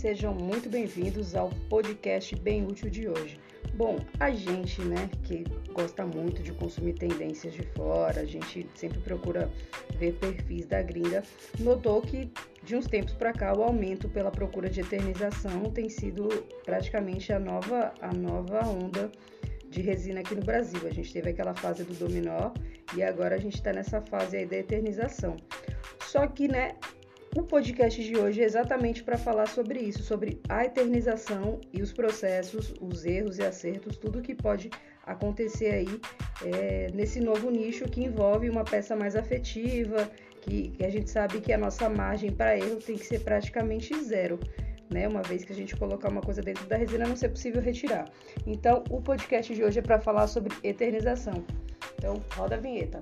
sejam muito bem-vindos ao podcast bem útil de hoje. Bom, a gente, né, que gosta muito de consumir tendências de fora, a gente sempre procura ver perfis da gringa, notou que de uns tempos para cá o aumento pela procura de eternização tem sido praticamente a nova a nova onda de resina aqui no Brasil. A gente teve aquela fase do dominó e agora a gente está nessa fase aí da eternização. Só que, né, o podcast de hoje é exatamente para falar sobre isso, sobre a eternização e os processos, os erros e acertos, tudo que pode acontecer aí é, nesse novo nicho que envolve uma peça mais afetiva, que, que a gente sabe que a nossa margem para erro tem que ser praticamente zero. Né, uma vez que a gente colocar uma coisa dentro da resina, não ser possível retirar. Então, o podcast de hoje é para falar sobre eternização. Então, roda a vinheta.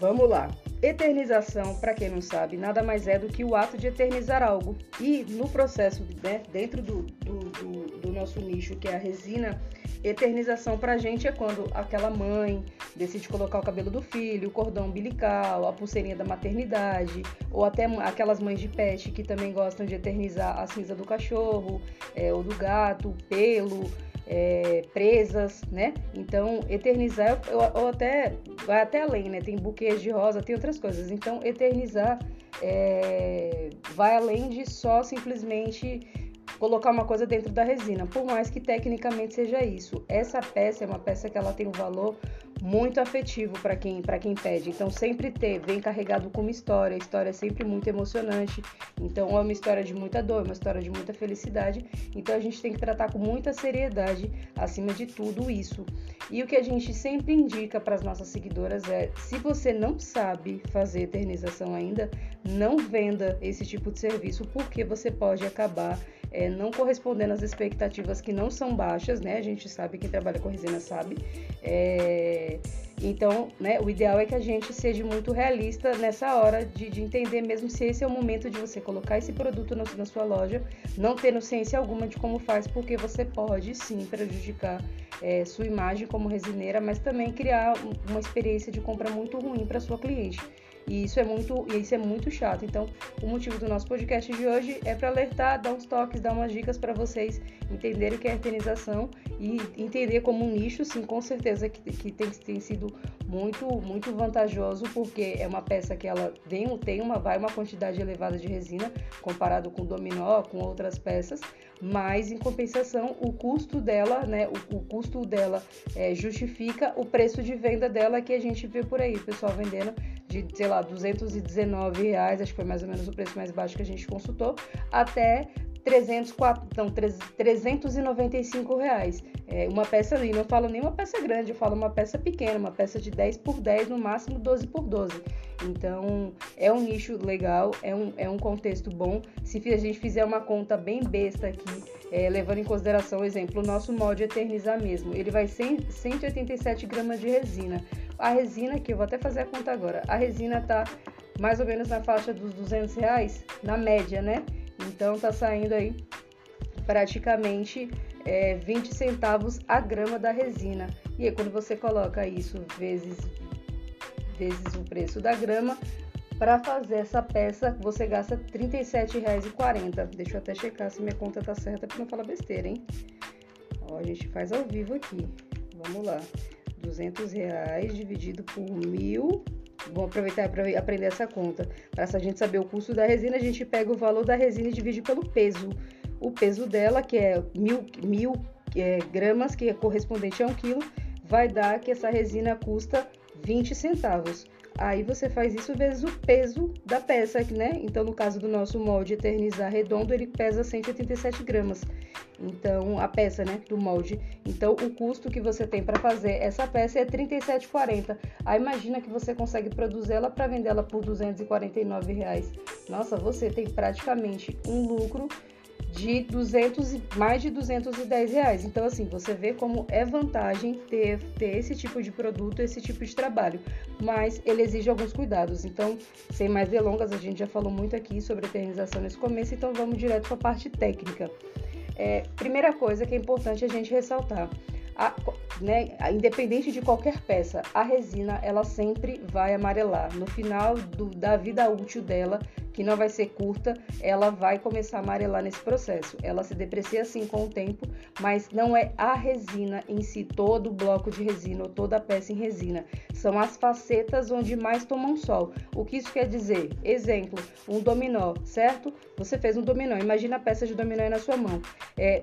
Vamos lá. Eternização, para quem não sabe, nada mais é do que o ato de eternizar algo. E no processo, né, dentro do, do, do, do nosso nicho, que é a resina, eternização para a gente é quando aquela mãe decide colocar o cabelo do filho, o cordão umbilical, a pulseirinha da maternidade, ou até aquelas mães de pet que também gostam de eternizar a cinza do cachorro, é, ou do gato, pelo é, presas, né? Então, eternizar, ou, até vai até além, né? Tem buquês de rosa, tem outras coisas. Então, eternizar é, vai além de só simplesmente colocar uma coisa dentro da resina, por mais que tecnicamente seja isso. Essa peça é uma peça que ela tem um valor muito afetivo para quem para quem pede. Então sempre ter, vem carregado com uma história, a história é sempre muito emocionante. Então é uma história de muita dor, uma história de muita felicidade. Então a gente tem que tratar com muita seriedade acima de tudo isso. E o que a gente sempre indica para as nossas seguidoras é: se você não sabe fazer eternização ainda, não venda esse tipo de serviço, porque você pode acabar é, não correspondendo às expectativas que não são baixas, né? A gente sabe, quem trabalha com resina sabe. É, então, né, o ideal é que a gente seja muito realista nessa hora de, de, entender mesmo se esse é o momento de você colocar esse produto no, na sua loja, não tendo ciência alguma de como faz, porque você pode sim prejudicar é, sua imagem como resineira, mas também criar uma experiência de compra muito ruim para sua cliente. E isso é muito, isso é muito chato. Então, o motivo do nosso podcast de hoje é para alertar, dar uns toques, dar umas dicas para vocês entenderem o que é eternização e entender como um nicho, sim, com certeza que, que tem, tem sido muito, muito vantajoso, porque é uma peça que ela tem, tem uma, vai uma quantidade elevada de resina comparado com dominó, com outras peças, mas em compensação o custo dela, né, o, o custo dela é, justifica o preço de venda dela que a gente vê por aí, o pessoal vendendo de, sei lá, 219 reais, acho que foi mais ou menos o preço mais baixo que a gente consultou, até 304, então, 395 reais. É uma peça ali, não falo nem uma peça grande, eu falo uma peça pequena, uma peça de 10 por 10, no máximo 12 por 12. Então, é um nicho legal, é um, é um contexto bom. Se a gente fizer uma conta bem besta aqui, é, levando em consideração, exemplo, o nosso molde eternizar mesmo, ele vai ser 187 gramas de resina. A resina, que eu vou até fazer a conta agora, a resina tá mais ou menos na faixa dos 200 reais, na média, né? Então tá saindo aí praticamente é, 20 centavos a grama da resina. E aí, quando você coloca isso vezes, vezes o preço da grama, para fazer essa peça você gasta R$ 37,40. Deixa eu até checar se minha conta tá certa para não falar besteira, hein? Ó, a gente faz ao vivo aqui. Vamos lá. 200 reais dividido por mil. Vamos aproveitar para aprender essa conta. Para a gente saber o custo da resina, a gente pega o valor da resina e divide pelo peso. O peso dela, que é mil, mil é, gramas, que é correspondente a um quilo, vai dar que essa resina custa 20 centavos. Aí você faz isso vezes o peso da peça, né? Então, no caso do nosso molde eternizar redondo, ele pesa 187 gramas. Então, a peça, né, do molde. Então, o custo que você tem para fazer essa peça é 37,40. Aí imagina que você consegue produzir ela para vender ela por 249 reais. Nossa, você tem praticamente um lucro de 200 mais de 210 reais. Então, assim, você vê como é vantagem ter, ter esse tipo de produto, esse tipo de trabalho, mas ele exige alguns cuidados. Então, sem mais delongas, a gente já falou muito aqui sobre eternização nesse começo, então vamos direto para a parte técnica. É, primeira coisa que é importante a gente ressaltar: a, né, independente de qualquer peça, a resina ela sempre vai amarelar. No final do, da vida útil dela, que não vai ser curta, ela vai começar a amarelar nesse processo. Ela se deprecia assim com o tempo, mas não é a resina em si, todo o bloco de resina ou toda a peça em resina. São as facetas onde mais tomam sol. O que isso quer dizer? Exemplo, um dominó, certo? Você fez um dominó, imagina a peça de dominó na sua mão. É,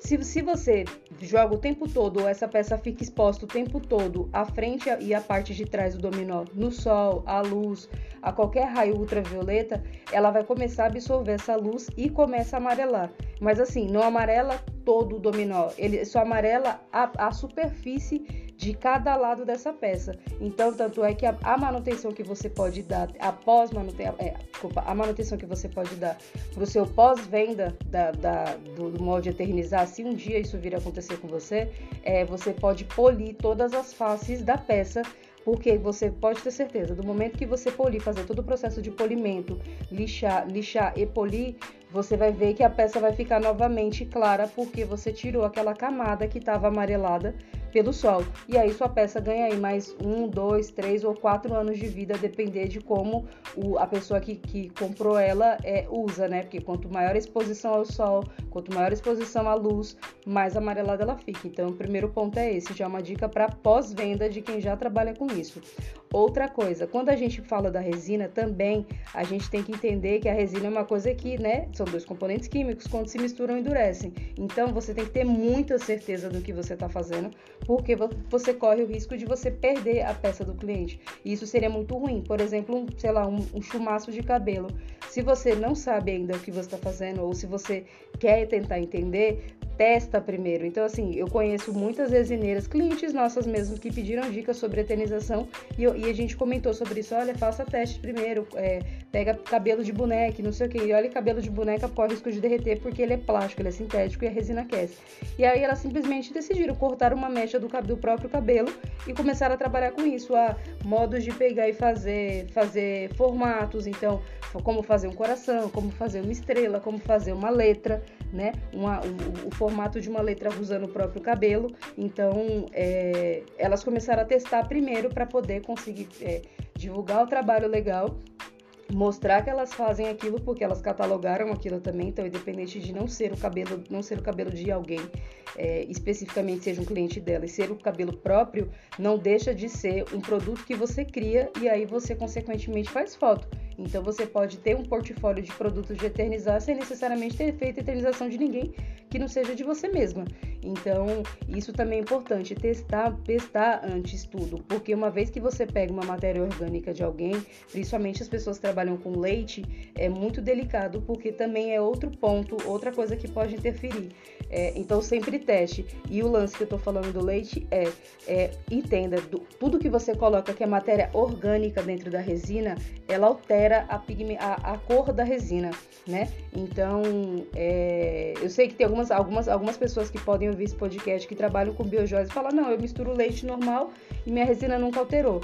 se, se você joga o tempo todo, ou essa peça fica exposta o tempo todo, a frente e a parte de trás do dominó, no sol, à luz, a qualquer raio ultravioleta, ela vai começar a absorver essa luz e começa a amarelar. Mas assim, não amarela todo o dominó, ele só amarela a, a superfície de cada lado dessa peça. Então, tanto é que a, a manutenção que você pode dar, após manutenção, é, a manutenção que você pode dar para o seu pós-venda da, da, do, do, molde eternizar, se um dia isso vir a acontecer com você, é, você pode polir todas as faces da peça porque você pode ter certeza, do momento que você polir, fazer todo o processo de polimento, lixar, lixar e polir, você vai ver que a peça vai ficar novamente clara porque você tirou aquela camada que estava amarelada pelo sol. E aí sua peça ganha aí mais um, dois, três ou quatro anos de vida, depender de como o, a pessoa que, que comprou ela é, usa, né? Porque quanto maior a exposição ao sol, quanto maior a exposição à luz, mais amarelada ela fica. Então, o primeiro ponto é esse, já é uma dica para pós-venda de quem já trabalha com isso. Outra coisa, quando a gente fala da resina, também a gente tem que entender que a resina é uma coisa que, né, são dois componentes químicos, quando se misturam, endurecem. Então, você tem que ter muita certeza do que você está fazendo, porque você corre o risco de você perder a peça do cliente. E isso seria muito ruim. Por exemplo, um, sei lá, um, um chumaço de cabelo. Se você não sabe ainda o que você está fazendo, ou se você quer tentar entender, testa primeiro. Então, assim, eu conheço muitas resineiras, clientes nossas mesmo, que pediram dicas sobre eternização e, eu, e a gente comentou sobre isso. Olha, faça teste primeiro, é, pega cabelo de boneca, não sei o que. E olha, cabelo de boneca corre risco de derreter porque ele é plástico, ele é sintético e a resina aquece. E aí elas simplesmente decidiram cortar uma mecha do, do próprio cabelo e começaram a trabalhar com isso, a modos de pegar e fazer, fazer formatos. Então, como fazer um coração, como fazer uma estrela, como fazer uma letra, né? Uma, o, o formato de uma letra usando o próprio cabelo. Então, é, elas começaram a testar primeiro para poder conseguir é, divulgar o trabalho legal mostrar que elas fazem aquilo porque elas catalogaram aquilo também, então independente de não ser o cabelo, não ser o cabelo de alguém, é, especificamente seja um cliente dela e ser o cabelo próprio, não deixa de ser um produto que você cria e aí você consequentemente faz foto. Então você pode ter um portfólio de produtos de eternizar sem necessariamente ter feito eternização de ninguém que não seja de você mesma. Então, isso também é importante, testar, testar antes tudo, porque uma vez que você pega uma matéria orgânica de alguém, principalmente as pessoas que trabalham com leite, é muito delicado, porque também é outro ponto, outra coisa que pode interferir. É, então, sempre teste. E o lance que eu tô falando do leite é, é entenda, do, tudo que você coloca que é matéria orgânica dentro da resina, ela altera a, a, a cor da resina, né? Então, é, eu sei que tem algumas, algumas, algumas pessoas que podem ouvir esse podcast que trabalham com biojose e falam: não, eu misturo leite normal e minha resina nunca alterou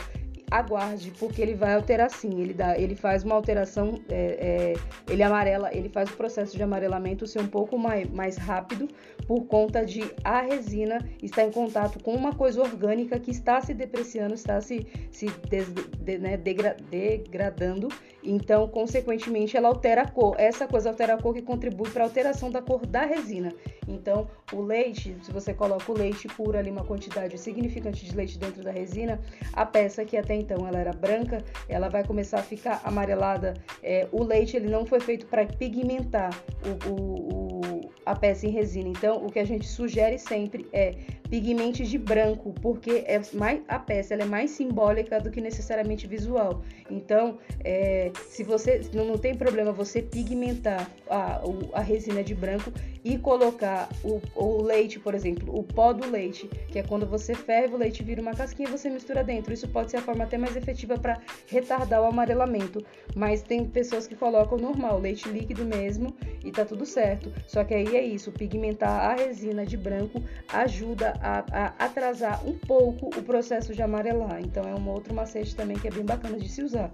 aguarde, porque ele vai alterar sim. Ele, dá, ele faz uma alteração, é, é, ele amarela, ele faz o processo de amarelamento ser um pouco mais, mais rápido por conta de a resina estar em contato com uma coisa orgânica que está se depreciando, está se, se des, de, né, degra, degradando. Então, consequentemente, ela altera a cor. Essa coisa altera a cor que contribui para a alteração da cor da resina. Então, o leite, se você coloca o leite puro ali, uma quantidade significante de leite dentro da resina, a peça que até então ela era branca, ela vai começar a ficar amarelada. É, o leite ele não foi feito para pigmentar o, o, o, a peça em resina. Então, o que a gente sugere sempre é pigmente de branco, porque é mais, a peça é mais simbólica do que necessariamente visual. Então, é, se você não, não, tem problema você pigmentar a, a resina de branco e colocar o, o, leite, por exemplo, o pó do leite, que é quando você ferve o leite vira uma casquinha você mistura dentro. Isso pode ser a forma até mais efetiva para retardar o amarelamento, mas tem pessoas que colocam normal, leite líquido mesmo e tá tudo certo. Só que aí é isso, pigmentar a resina de branco ajuda a, a atrasar um pouco o processo de amarelar. Então é um outro macete também que é bem bacana de se usar.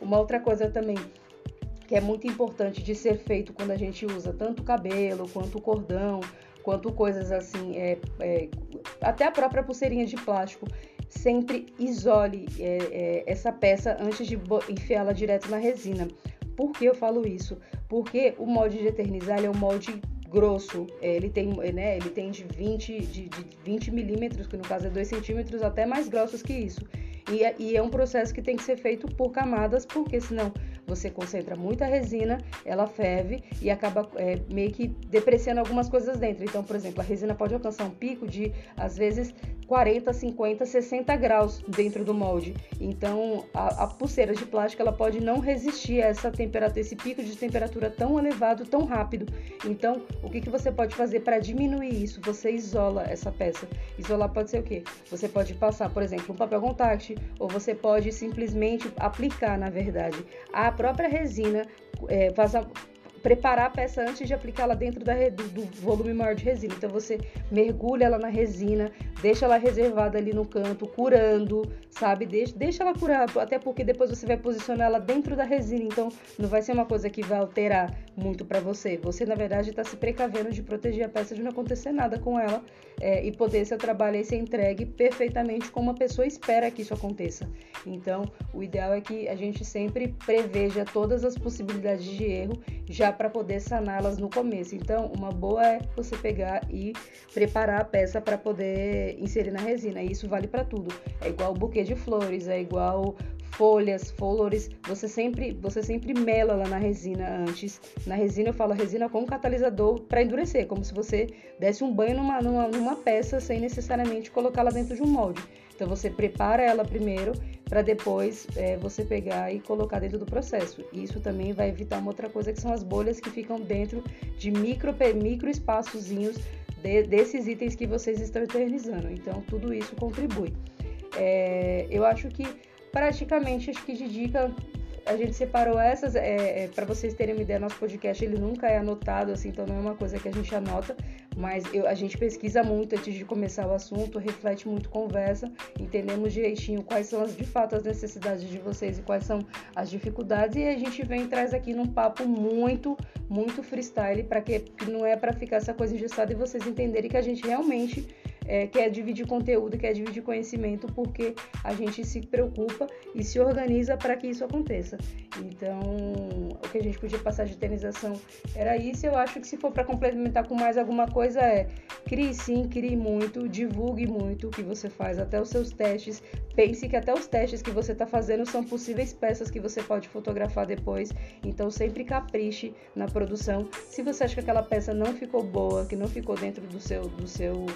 Uma outra coisa também que é muito importante de ser feito quando a gente usa tanto o cabelo quanto o cordão, quanto coisas assim, é, é, até a própria pulseirinha de plástico. Sempre isole é, é essa peça antes de enfiá-la direto na resina. Por que eu falo isso? Porque o molde de eternizar é um molde grosso. É, ele tem, né, ele tem de 20, de, de 20 milímetros, que no caso é 2 centímetros, até mais grossos que isso. E é, e é um processo que tem que ser feito por camadas, porque senão você concentra muita resina, ela ferve e acaba é, meio que depreciando algumas coisas dentro. Então, por exemplo, a resina pode alcançar um pico de, às vezes, 40, 50, 60 graus dentro do molde. Então, a, a pulseira de plástico ela pode não resistir a essa temperatura, esse pico de temperatura tão elevado, tão rápido. Então, o que, que você pode fazer para diminuir isso? Você isola essa peça. Isolar pode ser o quê? Você pode passar, por exemplo, um papel contact, ou você pode simplesmente aplicar, na verdade, a própria resina, é, preparar a peça antes de aplicá-la dentro da, do, do, volume maior de resina. Então você mergulha ela na resina, deixa ela reservada ali no canto, curando, sabe? Deixa, deixa ela curar, até porque depois você vai posicionar ela dentro da resina. Então não vai ser uma coisa que vai alterar muito para você. Você na verdade está se precavendo de proteger a peça de não acontecer nada com ela é, e poder seu trabalho aí ser entregue perfeitamente como a pessoa espera que isso aconteça. Então o ideal é que a gente sempre preveja todas as possibilidades de erro já para poder saná-las no começo. Então, uma boa é você pegar e preparar a peça para poder inserir na resina. E isso vale para tudo. É igual buquê de flores, é igual folhas, flores, você sempre, você sempre mela lá na resina antes. Na resina eu falo resina com catalisador para endurecer, como se você desse um banho numa, numa, numa peça sem necessariamente colocá-la dentro de um molde. Então você prepara ela primeiro para depois é, você pegar e colocar dentro do processo. Isso também vai evitar uma outra coisa que são as bolhas que ficam dentro de micro, micro espaçozinhos de, desses itens que vocês estão eternizando. Então tudo isso contribui. É, eu acho que praticamente acho que de dica a gente separou essas é, é, para vocês terem uma ideia. Nosso podcast ele nunca é anotado, assim, então não é uma coisa que a gente anota, mas eu, a gente pesquisa muito antes de começar o assunto, reflete muito, conversa, entendemos direitinho quais são as, de fato as necessidades de vocês e quais são as dificuldades e a gente vem e traz aqui num papo muito, muito freestyle para que, que não é para ficar essa coisa engessada e vocês entenderem que a gente realmente é, quer dividir conteúdo, quer dividir conhecimento, porque a gente se preocupa e se organiza para que isso aconteça. Então, o que a gente podia passar de eternização era isso. Eu acho que se for para complementar com mais alguma coisa é crie sim, crie muito, divulgue muito o que você faz, até os seus testes. Pense que até os testes que você está fazendo são possíveis peças que você pode fotografar depois. Então, sempre capriche na produção. Se você acha que aquela peça não ficou boa, que não ficou dentro do seu, do seu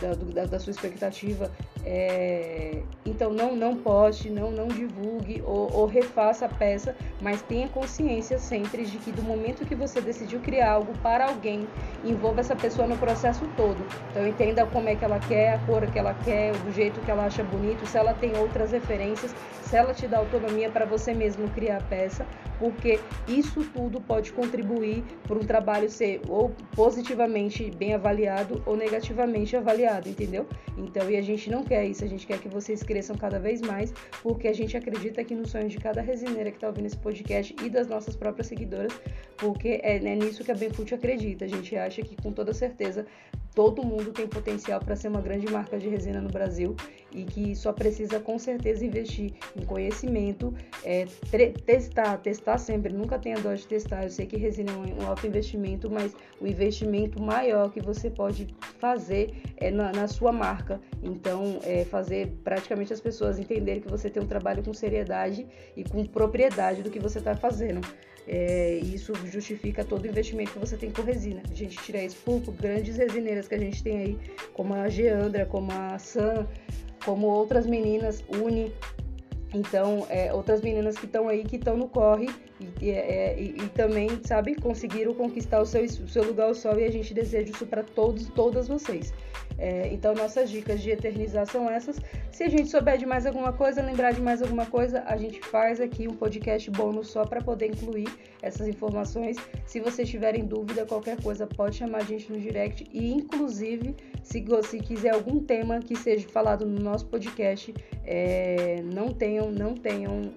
da, da, da sua expectativa. É, então não, não poste, não, não divulgue ou, ou, refaça a peça, mas tenha consciência sempre de que do momento que você decidiu criar algo para alguém, envolva essa pessoa no processo todo. Então entenda como é que ela quer, a cor que ela quer, do jeito que ela acha bonito, se ela tem outras referências, se ela te dá autonomia para você mesmo criar a peça, porque isso tudo pode contribuir para um trabalho ser ou positivamente bem avaliado ou negativamente avaliado, entendeu? Então, e a gente não quer isso, a gente quer que vocês cresçam cada vez mais, porque a gente acredita que no sonho de cada resineira que está ouvindo esse podcast e das nossas próprias seguidoras, porque é, é nisso que a Benfute acredita. A gente acha que com toda certeza todo mundo tem potencial para ser uma grande marca de resina no Brasil e que só precisa com certeza investir em conhecimento, é, testar, testar sempre, nunca tenha dó de testar. Eu sei que resina é um, alto investimento, mas o investimento maior que você pode fazer é na, na sua marca. Então, é fazer praticamente as pessoas entenderem que você tem um trabalho com seriedade e com propriedade do que você está fazendo. É, isso justifica todo o investimento que você tem com resina. A gente tira isso por, por grandes resineiras que a gente tem aí, como a Geandra, como a Sam, como outras meninas, Uni. Então, é, outras meninas que estão aí, que estão no corre e, é, e, e, também, sabe, conseguiram conquistar o seu, o seu lugar ao sol e a gente deseja isso para todos, todas vocês. É, então, nossas dicas de eternizar são essas. Se a gente souber de mais alguma coisa, lembrar de mais alguma coisa, a gente faz aqui um podcast bônus só para poder incluir essas informações. Se vocês tiverem dúvida, qualquer coisa, pode chamar a gente no direct. E, inclusive, se, se quiser algum tema que seja falado no nosso podcast, é, não tenham, não tenham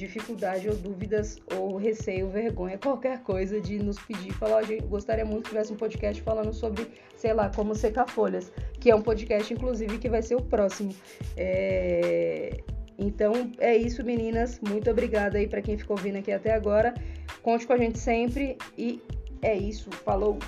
dificuldade ou dúvidas ou receio, vergonha, qualquer coisa de nos pedir, falar, oh, gostaria muito que tivesse um podcast falando sobre, sei lá, como secar folhas, que é um podcast, inclusive, que vai ser o próximo. É... Então é isso, meninas. Muito obrigada aí para quem ficou vindo aqui até agora. Conte com a gente sempre e é isso. Falou!